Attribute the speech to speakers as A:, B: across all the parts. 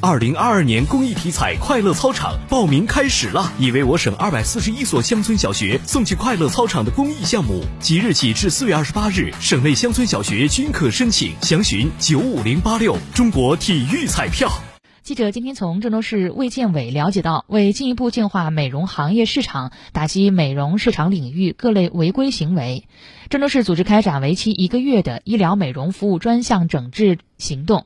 A: 二零二二年公益体彩快乐操场报名开始了，已为我省二百四十一所乡村小学送去快乐操场的公益项目，即日起至四月二十八日，省内乡村小学均可申请，详询九五零八六中国体育彩票。
B: 记者今天从郑州市卫健委了解到，为进一步净化美容行业市场，打击美容市场领域各类违规行为，郑州市组织开展为期一个月的医疗美容服务专项整治行动。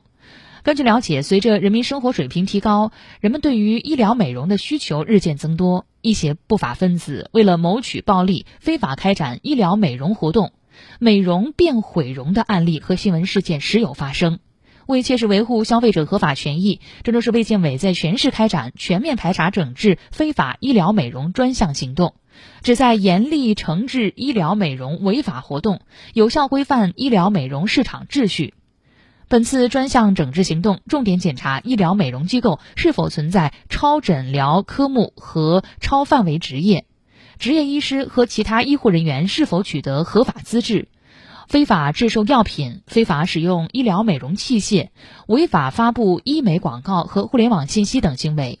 B: 根据了解，随着人民生活水平提高，人们对于医疗美容的需求日渐增多，一些不法分子为了谋取暴利，非法开展医疗美容活动，美容变毁容的案例和新闻事件时有发生。为切实维护消费者合法权益，郑州市卫健委在全市开展全面排查整治非法医疗美容专项行动，旨在严厉惩治医疗美容违法活动，有效规范医疗美容市场秩序。本次专项整治行动重点检查医疗美容机构是否存在超诊疗科目和超范围执业，执业医师和其他医护人员是否取得合法资质，非法制售药品、非法使用医疗美容器械、违法发布医美广告和互联网信息等行为。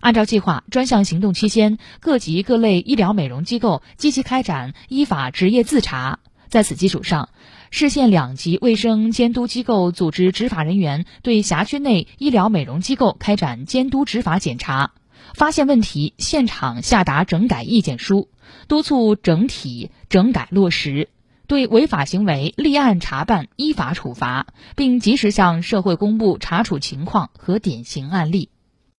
B: 按照计划，专项行动期间，各级各类医疗美容机构积极开展依法执业自查。在此基础上，市县两级卫生监督机构组织执法人员对辖区内医疗美容机构开展监督执法检查，发现问题现场下达整改意见书，督促整体整改落实，对违法行为立案查办、依法处罚，并及时向社会公布查处情况和典型案例。